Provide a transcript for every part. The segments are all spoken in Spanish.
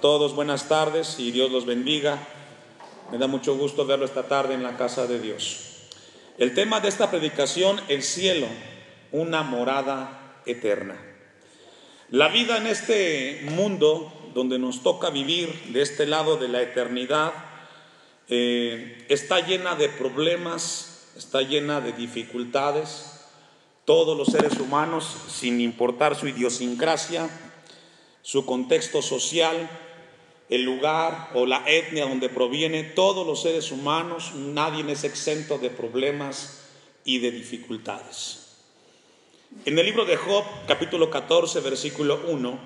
Todos buenas tardes y Dios los bendiga. Me da mucho gusto verlo esta tarde en la casa de Dios. El tema de esta predicación, el cielo, una morada eterna. La vida en este mundo donde nos toca vivir de este lado de la eternidad eh, está llena de problemas, está llena de dificultades. Todos los seres humanos, sin importar su idiosincrasia, su contexto social, el lugar o la etnia donde proviene, todos los seres humanos, nadie es exento de problemas y de dificultades. En el libro de Job, capítulo 14, versículo 1,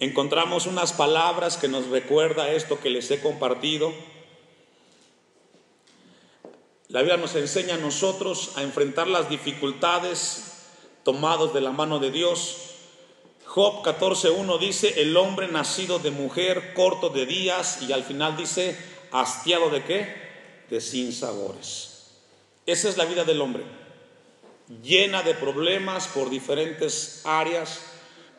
encontramos unas palabras que nos recuerda esto que les he compartido. La Biblia nos enseña a nosotros a enfrentar las dificultades tomados de la mano de Dios Job 14.1 dice, el hombre nacido de mujer, corto de días, y al final dice, hastiado de qué? De sin sabores. Esa es la vida del hombre, llena de problemas por diferentes áreas.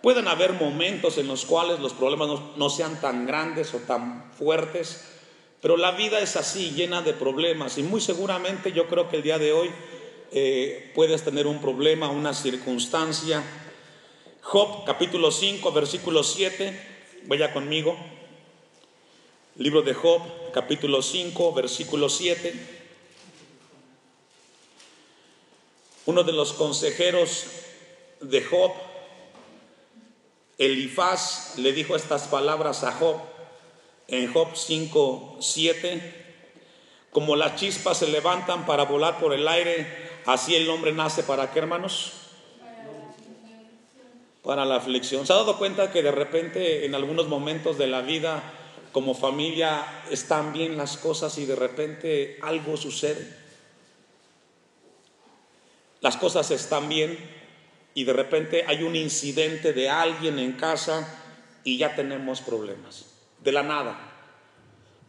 Pueden haber momentos en los cuales los problemas no, sean tan grandes o tan fuertes, pero la vida es así, llena de problemas. Y muy seguramente yo creo que el día de hoy eh, puedes tener un problema, una circunstancia Job capítulo 5, versículo 7, vaya conmigo. Libro de Job capítulo 5, versículo 7. Uno de los consejeros de Job, Elifaz, le dijo estas palabras a Job en Job 5, 7. Como las chispas se levantan para volar por el aire, así el hombre nace para qué, hermanos? Para la aflicción. ¿Se ha dado cuenta que de repente en algunos momentos de la vida como familia están bien las cosas y de repente algo sucede? Las cosas están bien y de repente hay un incidente de alguien en casa y ya tenemos problemas. De la nada.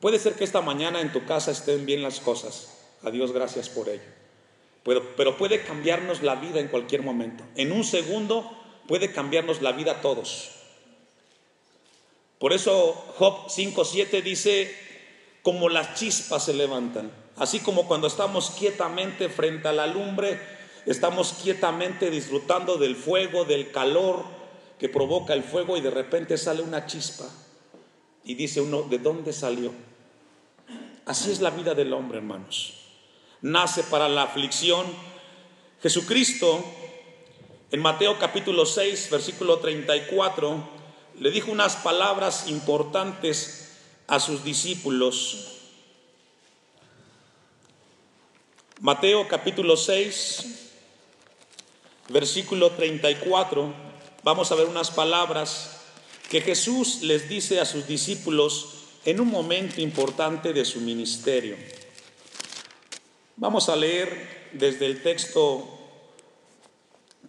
Puede ser que esta mañana en tu casa estén bien las cosas. A Dios gracias por ello. Pero, pero puede cambiarnos la vida en cualquier momento. En un segundo puede cambiarnos la vida a todos. Por eso Job 5.7 dice, como las chispas se levantan, así como cuando estamos quietamente frente a la lumbre, estamos quietamente disfrutando del fuego, del calor que provoca el fuego y de repente sale una chispa y dice uno, ¿de dónde salió? Así es la vida del hombre, hermanos. Nace para la aflicción. Jesucristo en Mateo capítulo 6, versículo 34, le dijo unas palabras importantes a sus discípulos. Mateo capítulo 6, versículo 34, vamos a ver unas palabras que Jesús les dice a sus discípulos en un momento importante de su ministerio. Vamos a leer desde el texto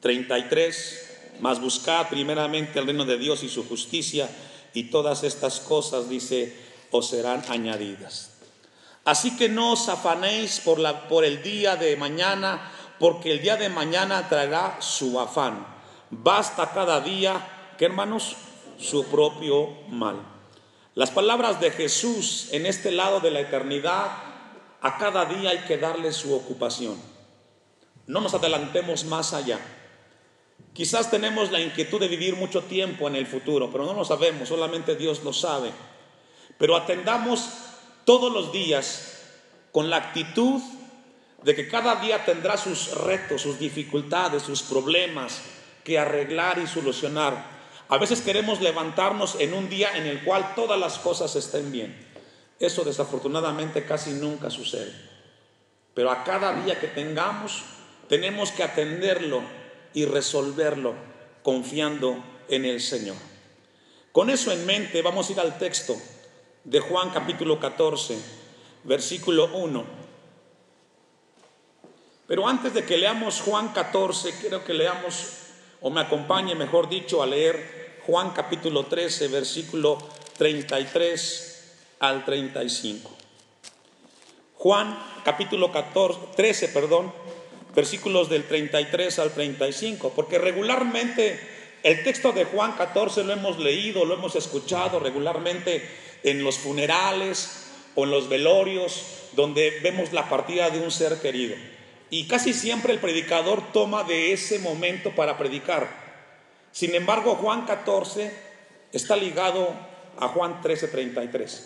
33, más buscad primeramente el reino de Dios y su justicia, y todas estas cosas, dice, os serán añadidas. Así que no os afanéis por, por el día de mañana, porque el día de mañana traerá su afán. Basta cada día, que hermanos, su propio mal. Las palabras de Jesús en este lado de la eternidad, a cada día hay que darle su ocupación. No nos adelantemos más allá. Quizás tenemos la inquietud de vivir mucho tiempo en el futuro, pero no lo sabemos, solamente Dios lo sabe. Pero atendamos todos los días con la actitud de que cada día tendrá sus retos, sus dificultades, sus problemas que arreglar y solucionar. A veces queremos levantarnos en un día en el cual todas las cosas estén bien. Eso desafortunadamente casi nunca sucede. Pero a cada día que tengamos, tenemos que atenderlo y resolverlo confiando en el Señor. Con eso en mente vamos a ir al texto de Juan capítulo 14, versículo 1. Pero antes de que leamos Juan 14, quiero que leamos, o me acompañe, mejor dicho, a leer Juan capítulo 13, versículo 33 al 35. Juan capítulo 14, 13, perdón, versículos del 33 al 35, porque regularmente el texto de Juan 14 lo hemos leído, lo hemos escuchado regularmente en los funerales o en los velorios, donde vemos la partida de un ser querido. Y casi siempre el predicador toma de ese momento para predicar. Sin embargo, Juan 14 está ligado a Juan 13:33.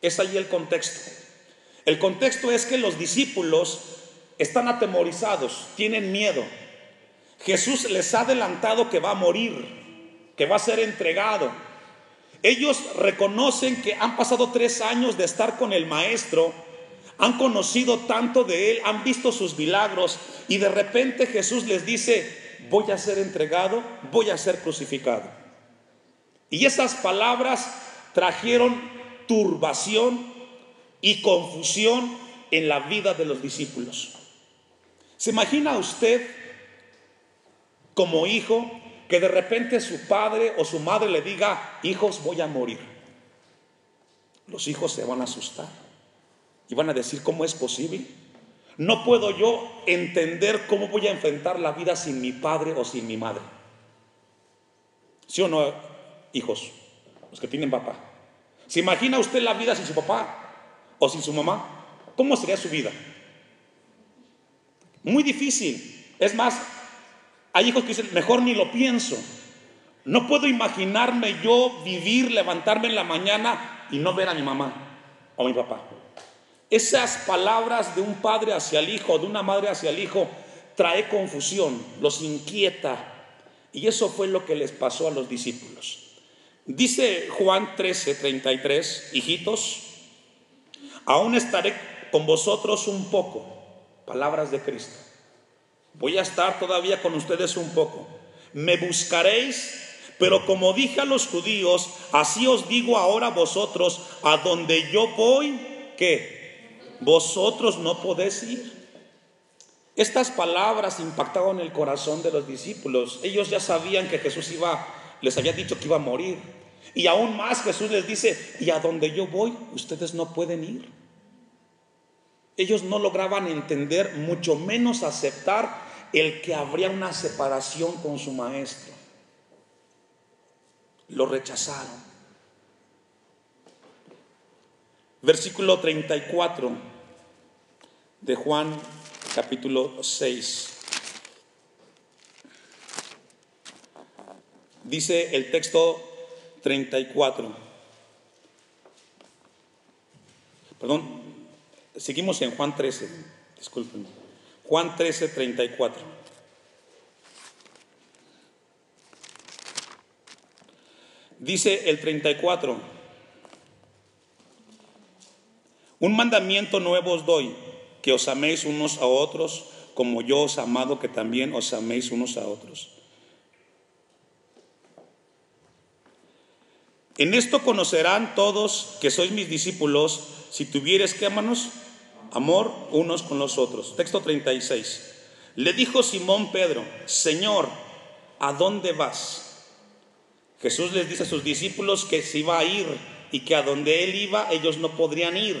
Es ahí el contexto. El contexto es que los discípulos están atemorizados, tienen miedo. Jesús les ha adelantado que va a morir, que va a ser entregado. Ellos reconocen que han pasado tres años de estar con el Maestro, han conocido tanto de Él, han visto sus milagros y de repente Jesús les dice, voy a ser entregado, voy a ser crucificado. Y esas palabras trajeron turbación y confusión en la vida de los discípulos. ¿Se imagina usted como hijo que de repente su padre o su madre le diga, hijos, voy a morir? Los hijos se van a asustar y van a decir, ¿cómo es posible? No puedo yo entender cómo voy a enfrentar la vida sin mi padre o sin mi madre. ¿Sí o no, hijos? Los que tienen papá. ¿Se imagina usted la vida sin su papá o sin su mamá? ¿Cómo sería su vida? Muy difícil. Es más, hay hijos que dicen, mejor ni lo pienso. No puedo imaginarme yo vivir, levantarme en la mañana y no ver a mi mamá o a mi papá. Esas palabras de un padre hacia el hijo, de una madre hacia el hijo, trae confusión, los inquieta. Y eso fue lo que les pasó a los discípulos. Dice Juan 13, 33, hijitos, aún estaré con vosotros un poco, palabras de Cristo. Voy a estar todavía con ustedes un poco. Me buscaréis, pero como dije a los judíos, así os digo ahora vosotros, a donde yo voy, que vosotros no podéis ir. Estas palabras impactaron el corazón de los discípulos. Ellos ya sabían que Jesús iba, les había dicho que iba a morir. Y aún más Jesús les dice, y a donde yo voy, ustedes no pueden ir. Ellos no lograban entender, mucho menos aceptar el que habría una separación con su maestro. Lo rechazaron. Versículo 34 de Juan capítulo 6. Dice el texto 34. Perdón, seguimos en Juan 13, disculpen. Juan 13, 34. Dice el 34, un mandamiento nuevo os doy, que os améis unos a otros, como yo os amado, que también os améis unos a otros. En esto conocerán todos que sois mis discípulos, si tuvieres que amanos amor unos con los otros. Texto 36. Le dijo Simón Pedro, Señor, ¿a dónde vas? Jesús les dice a sus discípulos que se iba a ir y que a donde él iba ellos no podrían ir.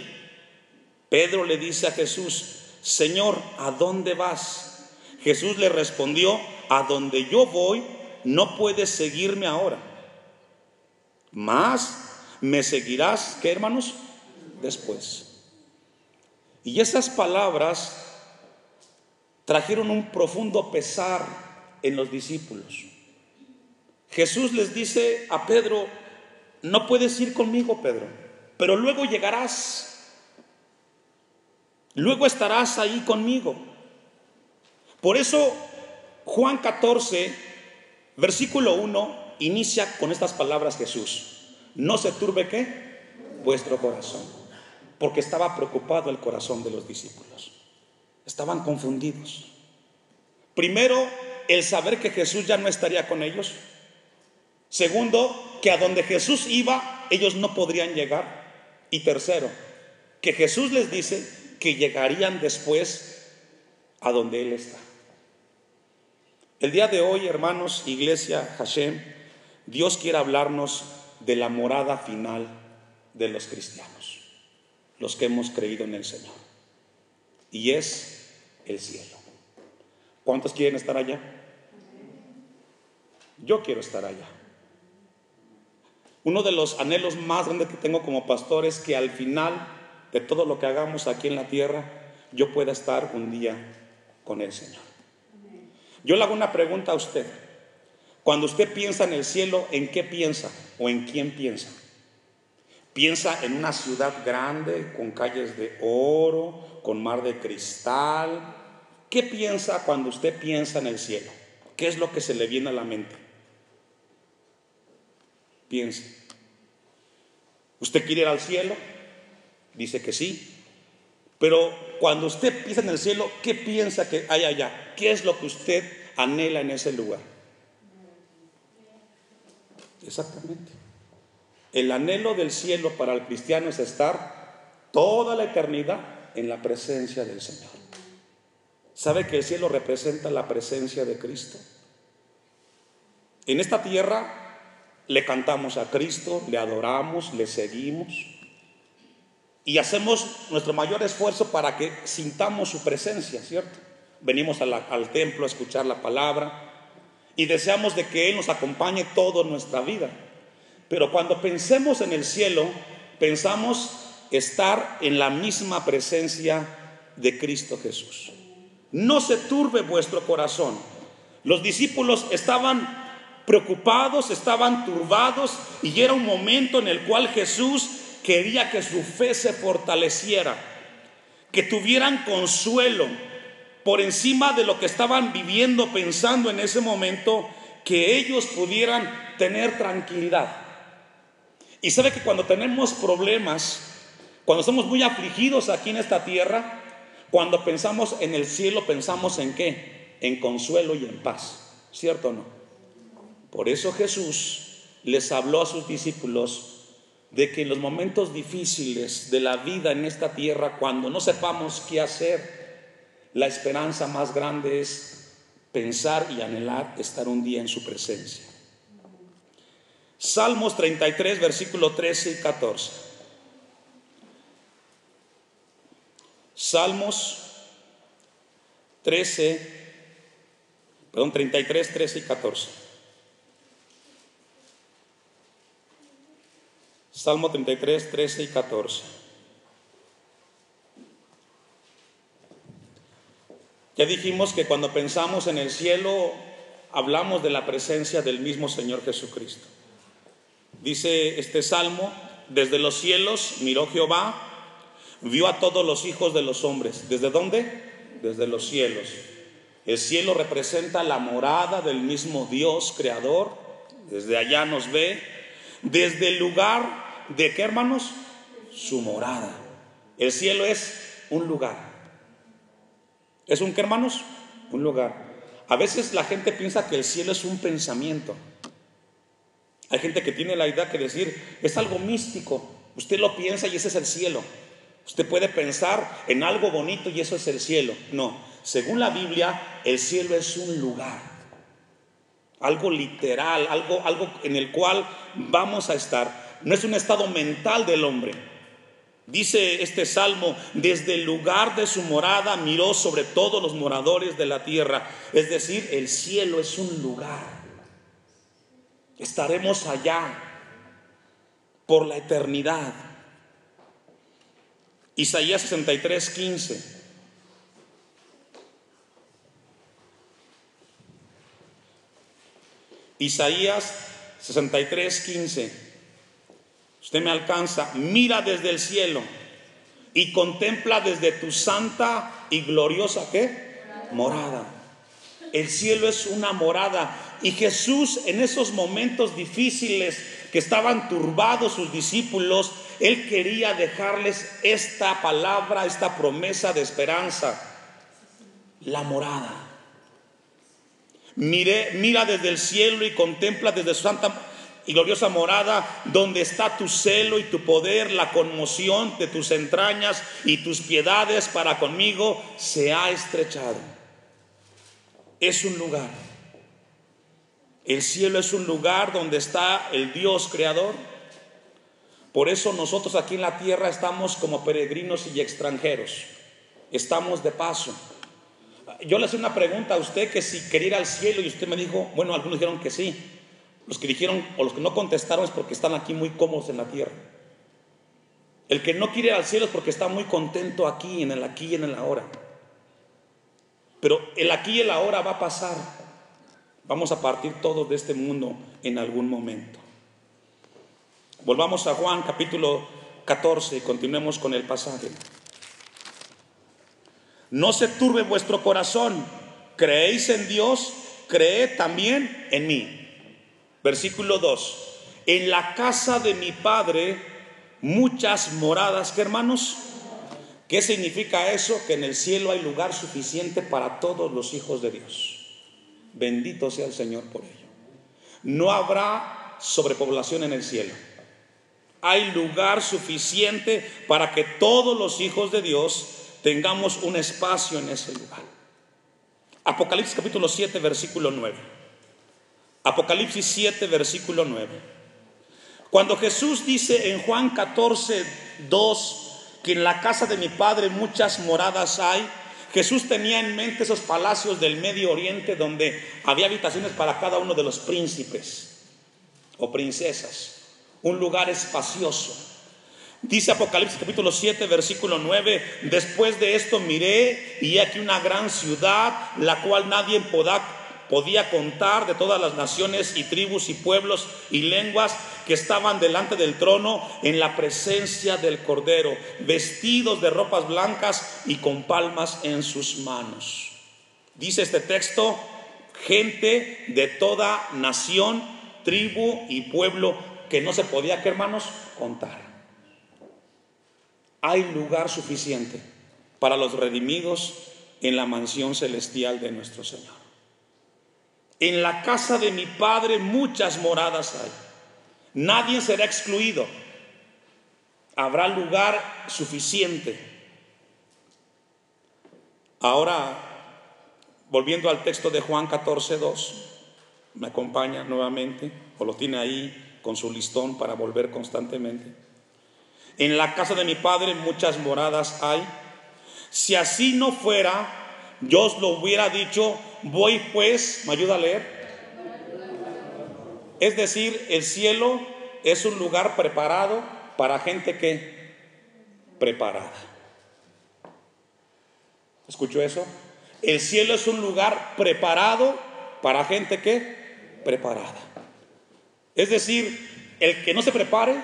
Pedro le dice a Jesús, Señor, ¿a dónde vas? Jesús le respondió, a donde yo voy no puedes seguirme ahora. Más me seguirás, ¿qué hermanos? Después. Y esas palabras trajeron un profundo pesar en los discípulos. Jesús les dice a Pedro, no puedes ir conmigo, Pedro, pero luego llegarás, luego estarás ahí conmigo. Por eso Juan 14, versículo 1, inicia con estas palabras Jesús, no se turbe vuestro corazón porque estaba preocupado el corazón de los discípulos. Estaban confundidos. Primero, el saber que Jesús ya no estaría con ellos. Segundo, que a donde Jesús iba, ellos no podrían llegar. Y tercero, que Jesús les dice que llegarían después a donde Él está. El día de hoy, hermanos, iglesia Hashem, Dios quiere hablarnos de la morada final de los cristianos los que hemos creído en el Señor. Y es el cielo. ¿Cuántos quieren estar allá? Yo quiero estar allá. Uno de los anhelos más grandes que tengo como pastor es que al final de todo lo que hagamos aquí en la tierra, yo pueda estar un día con el Señor. Yo le hago una pregunta a usted. Cuando usted piensa en el cielo, ¿en qué piensa o en quién piensa? ¿Piensa en una ciudad grande con calles de oro, con mar de cristal? ¿Qué piensa cuando usted piensa en el cielo? ¿Qué es lo que se le viene a la mente? Piense. ¿Usted quiere ir al cielo? Dice que sí. Pero cuando usted piensa en el cielo, ¿qué piensa que hay allá? ¿Qué es lo que usted anhela en ese lugar? Exactamente. El anhelo del cielo para el cristiano es estar toda la eternidad en la presencia del Señor. ¿Sabe que el cielo representa la presencia de Cristo? En esta tierra le cantamos a Cristo, le adoramos, le seguimos y hacemos nuestro mayor esfuerzo para que sintamos su presencia, ¿cierto? Venimos al templo a escuchar la palabra y deseamos de que Él nos acompañe toda nuestra vida. Pero cuando pensemos en el cielo, pensamos estar en la misma presencia de Cristo Jesús. No se turbe vuestro corazón. Los discípulos estaban preocupados, estaban turbados y era un momento en el cual Jesús quería que su fe se fortaleciera, que tuvieran consuelo por encima de lo que estaban viviendo, pensando en ese momento, que ellos pudieran tener tranquilidad. Y sabe que cuando tenemos problemas, cuando estamos muy afligidos aquí en esta tierra, cuando pensamos en el cielo, pensamos en qué? En consuelo y en paz. ¿Cierto o no? Por eso Jesús les habló a sus discípulos de que en los momentos difíciles de la vida en esta tierra, cuando no sepamos qué hacer, la esperanza más grande es pensar y anhelar estar un día en su presencia. Salmos 33, versículo 13 y 14. Salmos 13, perdón, 33, 13 y 14. Salmo 33, 13 y 14. Ya dijimos que cuando pensamos en el cielo, hablamos de la presencia del mismo Señor Jesucristo. Dice este salmo, desde los cielos miró Jehová, vio a todos los hijos de los hombres. ¿Desde dónde? Desde los cielos. El cielo representa la morada del mismo Dios creador. Desde allá nos ve. Desde el lugar ¿De qué hermanos? Su morada. El cielo es un lugar. ¿Es un qué hermanos? Un lugar. A veces la gente piensa que el cielo es un pensamiento. Hay gente que tiene la idea que decir, es algo místico. Usted lo piensa y ese es el cielo. Usted puede pensar en algo bonito y eso es el cielo. No, según la Biblia, el cielo es un lugar. Algo literal, algo, algo en el cual vamos a estar no es un estado mental del hombre. Dice este salmo, desde el lugar de su morada miró sobre todos los moradores de la tierra. Es decir, el cielo es un lugar. Estaremos allá por la eternidad. Isaías 63, 15. Isaías 63, 15 usted me alcanza, mira desde el cielo y contempla desde tu santa y gloriosa ¿qué? Morada. El cielo es una morada y Jesús en esos momentos difíciles que estaban turbados sus discípulos, él quería dejarles esta palabra, esta promesa de esperanza, la morada. Mire, mira desde el cielo y contempla desde su santa y gloriosa morada, donde está tu celo y tu poder, la conmoción de tus entrañas y tus piedades para conmigo, se ha estrechado. Es un lugar. El cielo es un lugar donde está el Dios creador. Por eso nosotros aquí en la tierra estamos como peregrinos y extranjeros. Estamos de paso. Yo le hice una pregunta a usted que si quería ir al cielo y usted me dijo, bueno, algunos dijeron que sí. Los que dijeron o los que no contestaron es porque están aquí muy cómodos en la tierra. El que no quiere ir al cielo es porque está muy contento aquí, en el aquí y en el ahora. Pero el aquí y el ahora va a pasar. Vamos a partir todos de este mundo en algún momento. Volvamos a Juan capítulo 14 y continuemos con el pasaje. No se turbe vuestro corazón. Creéis en Dios, creed también en mí. Versículo 2. En la casa de mi Padre muchas moradas, ¿qué hermanos? ¿Qué significa eso? Que en el cielo hay lugar suficiente para todos los hijos de Dios. Bendito sea el Señor por ello. No habrá sobrepoblación en el cielo. Hay lugar suficiente para que todos los hijos de Dios tengamos un espacio en ese lugar. Apocalipsis capítulo 7, versículo 9. Apocalipsis 7, versículo 9. Cuando Jesús dice en Juan 14, 2, que en la casa de mi Padre muchas moradas hay, Jesús tenía en mente esos palacios del Medio Oriente donde había habitaciones para cada uno de los príncipes o princesas, un lugar espacioso. Dice Apocalipsis capítulo 7, versículo 9, después de esto miré y aquí una gran ciudad, la cual nadie podrá podía contar de todas las naciones y tribus y pueblos y lenguas que estaban delante del trono en la presencia del Cordero, vestidos de ropas blancas y con palmas en sus manos. Dice este texto, gente de toda nación, tribu y pueblo que no se podía, que hermanos, contar. Hay lugar suficiente para los redimidos en la mansión celestial de nuestro Señor. En la casa de mi Padre muchas moradas hay. Nadie será excluido. Habrá lugar suficiente. Ahora, volviendo al texto de Juan 14, 2, me acompaña nuevamente, o lo tiene ahí con su listón para volver constantemente. En la casa de mi Padre muchas moradas hay. Si así no fuera, yo os lo hubiera dicho Voy pues, ¿me ayuda a leer? Es decir, el cielo es un lugar preparado para gente que preparada. ¿Escuchó eso? El cielo es un lugar preparado para gente que preparada. Es decir, el que no se prepare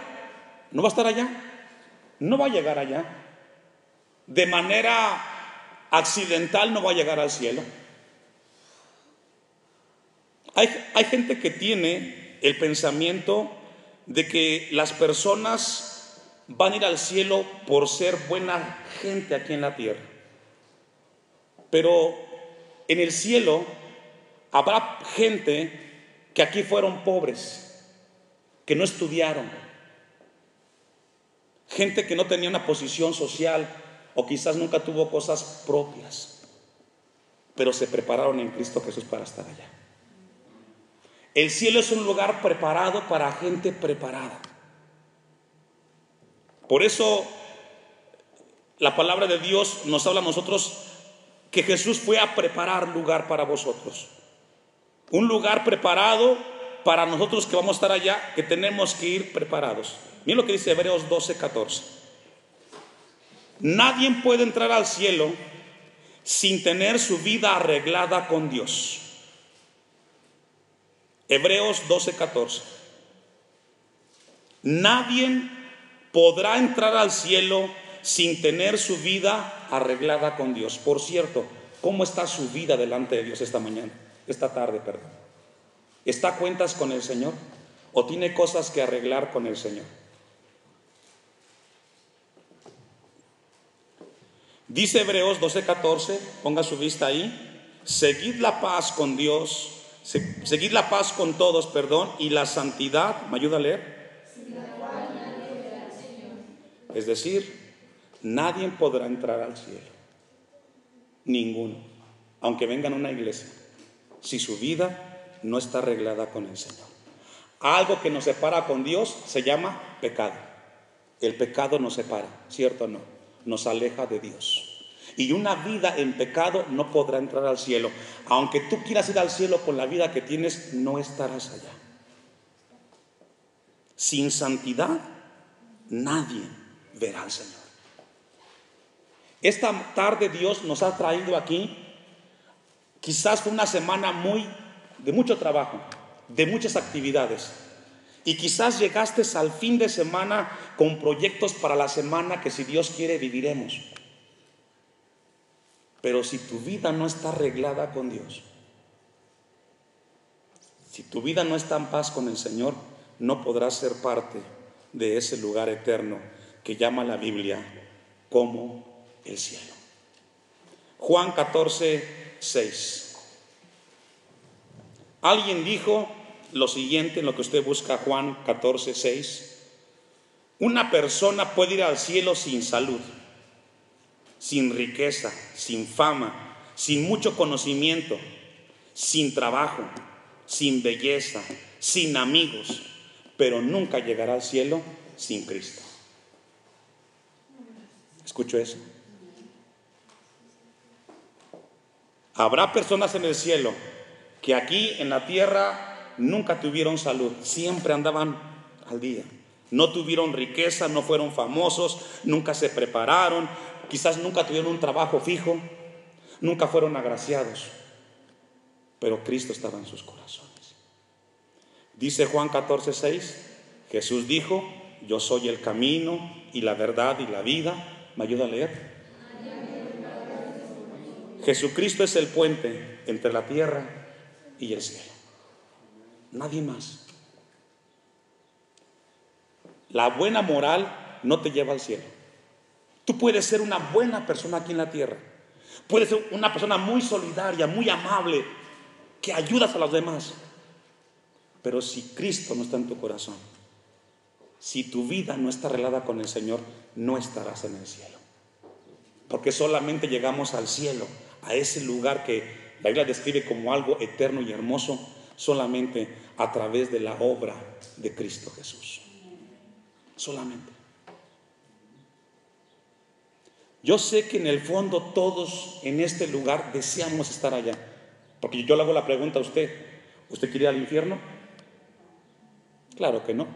no va a estar allá, no va a llegar allá. De manera accidental no va a llegar al cielo. Hay, gente que tiene el pensamiento de que las personas van a ir al cielo por ser buena gente aquí en la tierra. Pero en el cielo habrá gente que aquí fueron pobres, que no estudiaron, gente que no tenía una posición social o quizás nunca tuvo cosas propias, pero se prepararon en Cristo Jesús para estar allá. El cielo es un lugar preparado para gente preparada. Por eso la palabra de Dios nos habla a nosotros que Jesús fue a preparar lugar para vosotros. Un lugar preparado para nosotros que vamos a estar allá, que tenemos que ir preparados. Miren lo que dice Hebreos 12, 14. Nadie puede entrar al cielo sin tener su vida arreglada con Dios. Hebreos 12:14. Nadie podrá entrar al cielo sin tener su vida arreglada con Dios. Por cierto, ¿cómo está su vida delante de Dios esta mañana? Esta tarde, perdón. ¿Está cuentas con el Señor? ¿O tiene cosas que arreglar con el Señor? Dice Hebreos 12:14, ponga su vista ahí, seguid la paz con Dios Seguir la paz con todos, perdón, y la santidad, ¿me ayuda a leer? Es decir, nadie podrá entrar al cielo. Ninguno. Aunque vengan a una iglesia. Si su vida no está arreglada con el Señor. Algo que nos separa con Dios se llama pecado. El pecado nos separa, ¿cierto o no? Nos aleja de Dios. Y una vida en pecado no podrá entrar al cielo. Aunque tú quieras ir al cielo con la vida que tienes, no estarás allá. Sin santidad, nadie verá al Señor. Esta tarde Dios nos ha traído aquí, quizás fue una semana muy de mucho trabajo, de muchas actividades. Y quizás llegaste al fin de semana con proyectos para la semana que si Dios quiere viviremos. Pero si tu vida no está arreglada con Dios, si tu vida no está en paz con el Señor, no podrás ser parte de ese lugar eterno que llama la Biblia como el cielo. Juan 14, 6. Alguien dijo lo siguiente en lo que usted busca, Juan 14, 6. Una persona puede ir al cielo sin salud, sin riqueza, sin fama, sin mucho conocimiento, sin trabajo, sin belleza, sin amigos, pero nunca llegará al cielo sin Cristo. ¿Escucho eso? Habrá personas en el cielo que aquí en la tierra nunca tuvieron salud, siempre andaban al día. No tuvieron riqueza, no fueron famosos, nunca se prepararon, quizás nunca tuvieron un trabajo fijo, nunca fueron agraciados, pero Cristo estaba en sus corazones. Dice Juan 14, 6, Jesús dijo, yo soy el camino y la verdad y la vida. ¿Me ayuda a leer? Jesucristo es el puente entre la tierra y el cielo. Nadie más. La buena moral no te lleva al cielo. Tú puedes ser una buena persona aquí en la tierra. Puedes ser una persona muy solidaria, muy amable, que ayudas a los demás. Pero si Cristo no está en tu corazón, si tu vida no está arreglada con el Señor, no estarás en el cielo. Porque solamente llegamos al cielo, a ese lugar que la Biblia describe como algo eterno y hermoso, solamente a través de la obra de Cristo Jesús. Solamente. Yo sé que en el fondo todos en este lugar deseamos estar allá. Porque yo le hago la pregunta a usted, ¿usted quiere ir al infierno? Claro que no.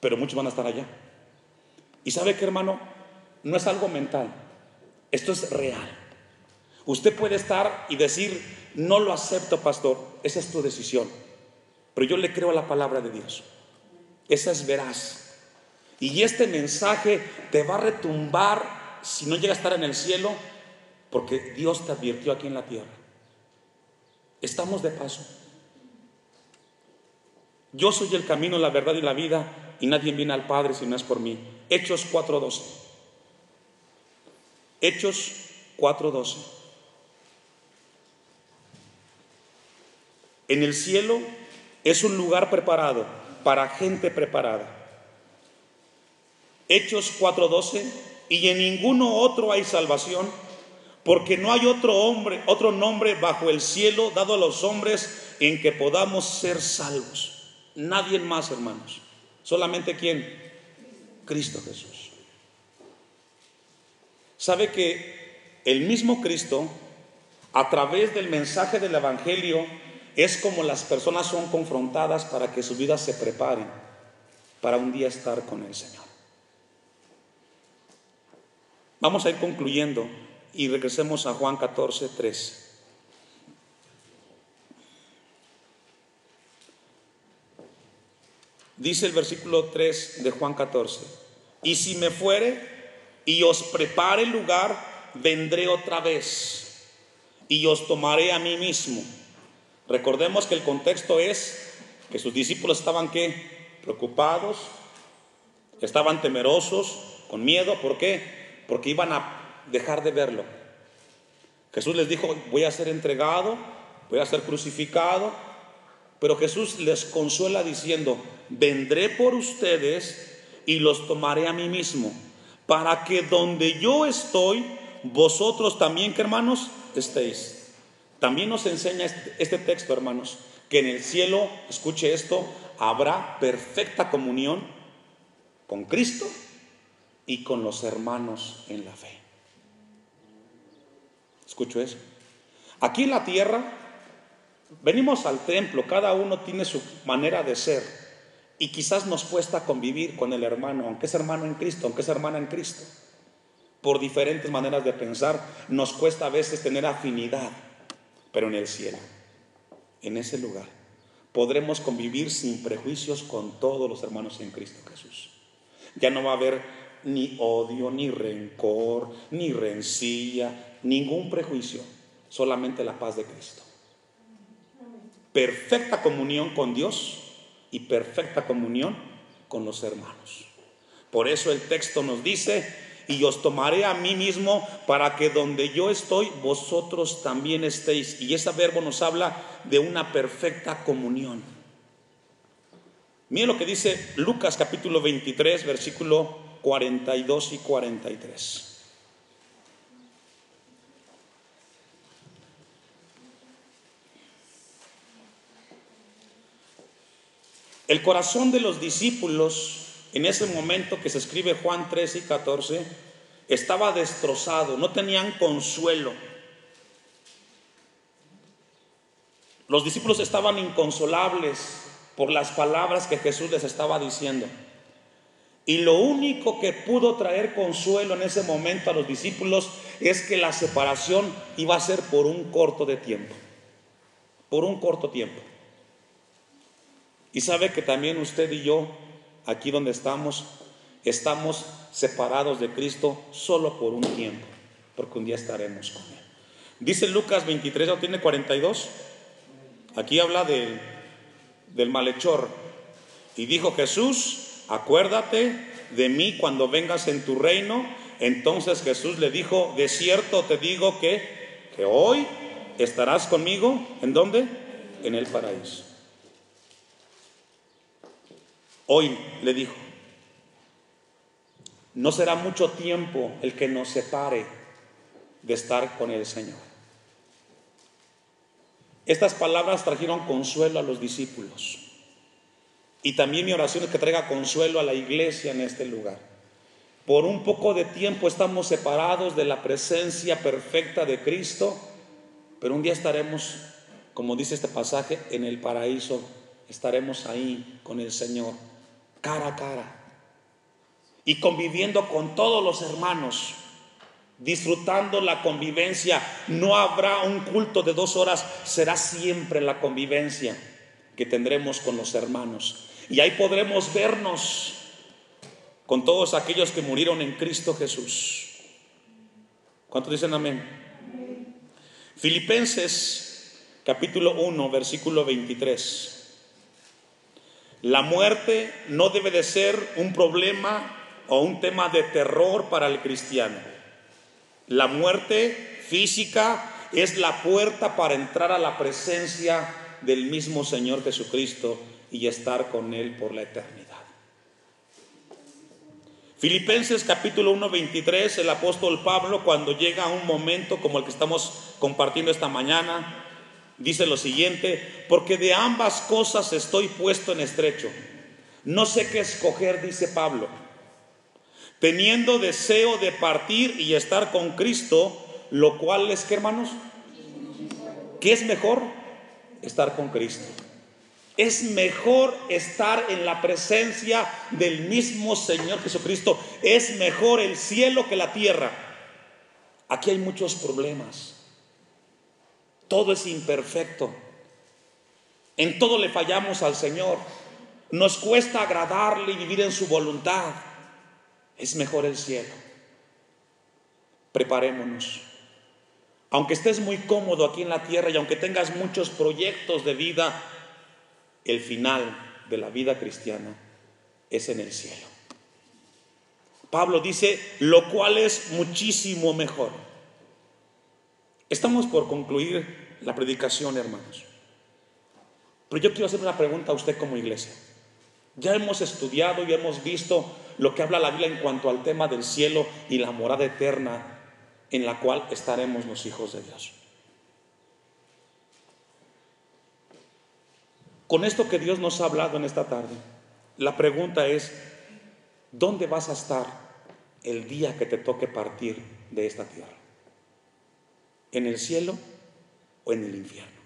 Pero muchos van a estar allá. ¿Y sabe qué, hermano? No es algo mental. Esto es real. Usted puede estar y decir, no lo acepto, pastor. Esa es tu decisión. Pero yo le creo a la palabra de Dios. Esa es veraz. Y este mensaje te va a retumbar si no llega a estar en el cielo, porque Dios te advirtió aquí en la tierra. Estamos de paso. Yo soy el camino, la verdad y la vida, y nadie viene al Padre si no es por mí. Hechos 4:12. Hechos 4:12. En el cielo es un lugar preparado para gente preparada. Hechos 4:12. Y en ninguno otro hay salvación, porque no hay otro hombre, otro nombre bajo el cielo dado a los hombres en que podamos ser salvos. Nadie más, hermanos. Solamente quién? Cristo Jesús. ¿Sabe que el mismo Cristo, a través del mensaje del Evangelio, es como las personas son confrontadas para que su vida se preparen para un día estar con el Señor? Vamos a ir concluyendo y regresemos a Juan 14, 3. Dice el versículo 3 de Juan 14, y si me fuere y os prepare lugar, vendré otra vez y os tomaré a mí mismo. Recordemos que el contexto es que sus discípulos estaban ¿qué? preocupados, estaban temerosos, con miedo, ¿por qué? Porque iban a dejar de verlo. Jesús les dijo, voy a ser entregado, voy a ser crucificado, pero Jesús les consuela diciendo, vendré por ustedes y los tomaré a mí mismo, para que donde yo estoy, vosotros también, que hermanos, estéis. También nos enseña este, este, texto, hermanos, que en el cielo, escuche esto, habrá perfecta comunión con Cristo y con los hermanos en la fe. Escucho eso. Aquí en la tierra venimos al templo, cada uno tiene su manera de ser y quizás nos cuesta convivir con el hermano, aunque es hermano en Cristo, aunque es hermana en Cristo. Por diferentes maneras de pensar, nos cuesta a veces tener afinidad, pero en el cielo, en ese lugar, podremos convivir sin prejuicios con todos los hermanos en Cristo Jesús. Ya no va a haber ni odio, ni rencor, ni rencilla, ningún prejuicio, solamente la paz de Cristo. Perfecta comunión con Dios y perfecta comunión con los hermanos. Por eso el texto nos dice, y os tomaré a mí mismo para que donde yo estoy, vosotros también estéis. Y ese verbo nos habla de una perfecta comunión. Miren lo que dice Lucas capítulo 23, versículo 42 y 43. El corazón de los discípulos en ese momento que se escribe Juan 13 y 14 estaba destrozado, no tenían consuelo. Los discípulos estaban inconsolables por las palabras que Jesús les estaba diciendo. Y lo único que pudo traer consuelo en ese momento a los discípulos es que la separación iba a ser por un corto de tiempo. Por un corto tiempo. Y sabe que también usted y yo, aquí donde estamos, estamos separados de Cristo solo por un tiempo, porque un día estaremos con Él. Dice Lucas 23, ¿ya tiene 42? Aquí habla del, del malhechor. Y dijo Jesús, acuérdate de mí cuando vengas en tu reino. Entonces Jesús le dijo, de cierto te digo que, que hoy estarás conmigo, ¿en dónde? En el paraíso. Hoy le dijo, no será mucho tiempo el que nos separe de estar con el Señor. Estas palabras trajeron consuelo a los discípulos. Y también mi oración es que traiga consuelo a la iglesia en este lugar. Por un poco de tiempo estamos separados de la presencia perfecta de Cristo, pero un día estaremos, como dice este pasaje, en el paraíso. Estaremos ahí con el Señor cara a cara y conviviendo con todos los hermanos, disfrutando la convivencia. No habrá un culto de dos horas, será siempre la convivencia que tendremos con los hermanos. Y ahí podremos vernos con todos aquellos que murieron en Cristo Jesús. ¿Cuántos dicen amén? Filipenses capítulo 1, versículo 23. La muerte no debe de ser un problema o un tema de terror para el cristiano. La muerte física es la puerta para entrar a la presencia del mismo Señor Jesucristo y estar con Él por la eternidad. Filipenses capítulo 1, 23, el apóstol Pablo cuando llega a un momento como el que estamos compartiendo esta mañana, dice lo siguiente, porque de ambas cosas estoy puesto en estrecho. No sé qué escoger, dice Pablo. Teniendo deseo de partir y estar con Cristo, lo cual es que, hermanos, ¿qué es mejor? Estar con Cristo. Es mejor estar en la presencia del mismo Señor Jesucristo. Es mejor el cielo que la tierra. Aquí hay muchos problemas. Todo es imperfecto. En todo le fallamos al Señor. Nos cuesta agradarle y vivir en su voluntad. Es mejor el cielo. Preparémonos. Aunque estés muy cómodo aquí en la tierra y aunque tengas muchos proyectos de vida, el final de la vida cristiana es en el cielo. Pablo dice, lo cual es muchísimo mejor. Estamos por concluir la predicación, hermanos. Pero yo quiero hacer una pregunta a usted como iglesia. Ya hemos estudiado y hemos visto lo que habla la Biblia en cuanto al tema del cielo y la morada eterna en la cual estaremos los hijos de Dios. Con esto que Dios nos ha hablado en esta tarde, la pregunta es, ¿dónde vas a estar el día que te toque partir de esta tierra? ¿En el cielo o en el infierno?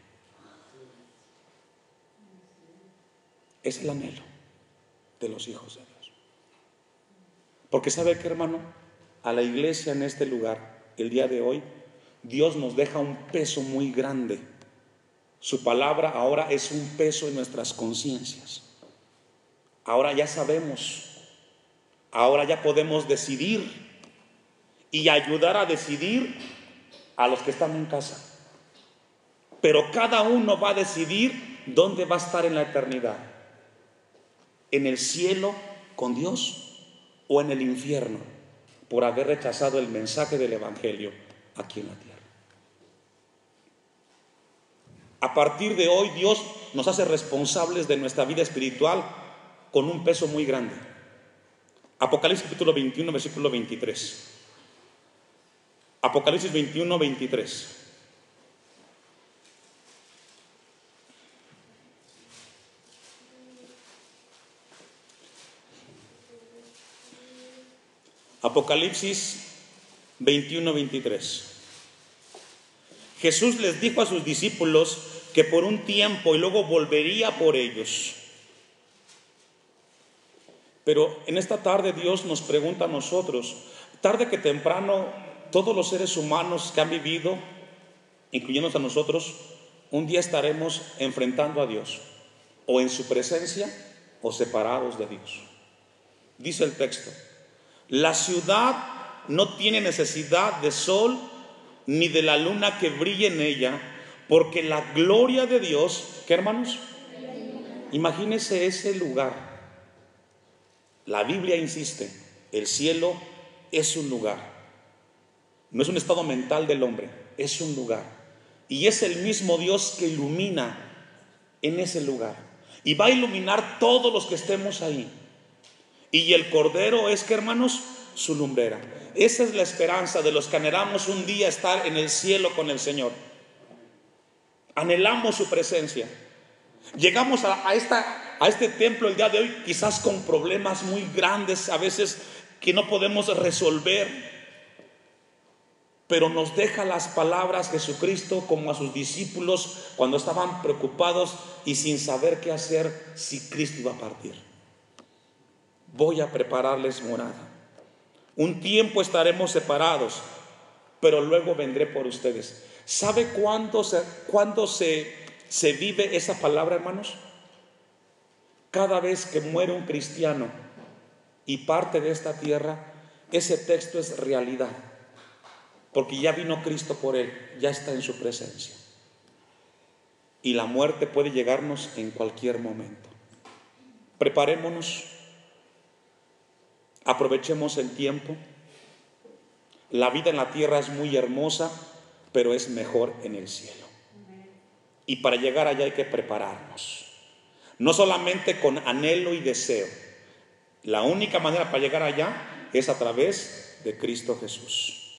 Es el anhelo de los hijos de Dios. Porque sabe que hermano, a la iglesia en este lugar, el día de hoy, Dios nos deja un peso muy grande. Su palabra ahora es un peso en nuestras conciencias. Ahora ya sabemos, ahora ya podemos decidir y ayudar a decidir a los que están en casa. Pero cada uno va a decidir dónde va a estar en la eternidad. En el cielo con Dios o en el infierno por haber rechazado el mensaje del Evangelio aquí en la tierra. A partir de hoy Dios nos hace responsables de nuestra vida espiritual con un peso muy grande. Apocalipsis capítulo 21, versículo 23. Apocalipsis 21, 23. Apocalipsis 21, 23. Jesús les dijo a sus discípulos que por un tiempo y luego volvería por ellos. Pero en esta tarde Dios nos pregunta a nosotros, tarde que temprano, todos los seres humanos que han vivido, incluyendo a nosotros, un día estaremos enfrentando a Dios, o en su presencia, o separados de Dios. Dice el texto, la ciudad no tiene necesidad de sol ni de la luna que brille en ella, porque la gloria de Dios, ¿qué hermanos? Imagínese ese lugar. La Biblia insiste, el cielo es un lugar. No es un estado mental del hombre, es un lugar. Y es el mismo Dios que ilumina en ese lugar. Y va a iluminar todos los que estemos ahí. Y el Cordero es que, hermanos, su lumbrera. Esa es la esperanza de los que anhelamos un día estar en el cielo con el Señor. Anhelamos su presencia. Llegamos a, esta, a este templo el día de hoy quizás con problemas muy grandes, a veces que no podemos resolver. Pero nos deja las palabras Jesucristo como a sus discípulos cuando estaban preocupados y sin saber qué hacer si Cristo iba a partir. Voy a prepararles morada. Un tiempo estaremos separados, pero luego vendré por ustedes. ¿Sabe cuándo se, se, se vive esa palabra, hermanos? Cada vez que muere un cristiano y parte de esta tierra, ese texto es realidad, porque ya vino Cristo por él, ya está en su presencia. Y la muerte puede llegarnos en cualquier momento. Preparémonos Aprovechemos el tiempo. La vida en la tierra es muy hermosa, pero es mejor en el cielo. Y para llegar allá hay que prepararnos. No solamente con anhelo y deseo. La única manera para llegar allá es a través de Cristo Jesús.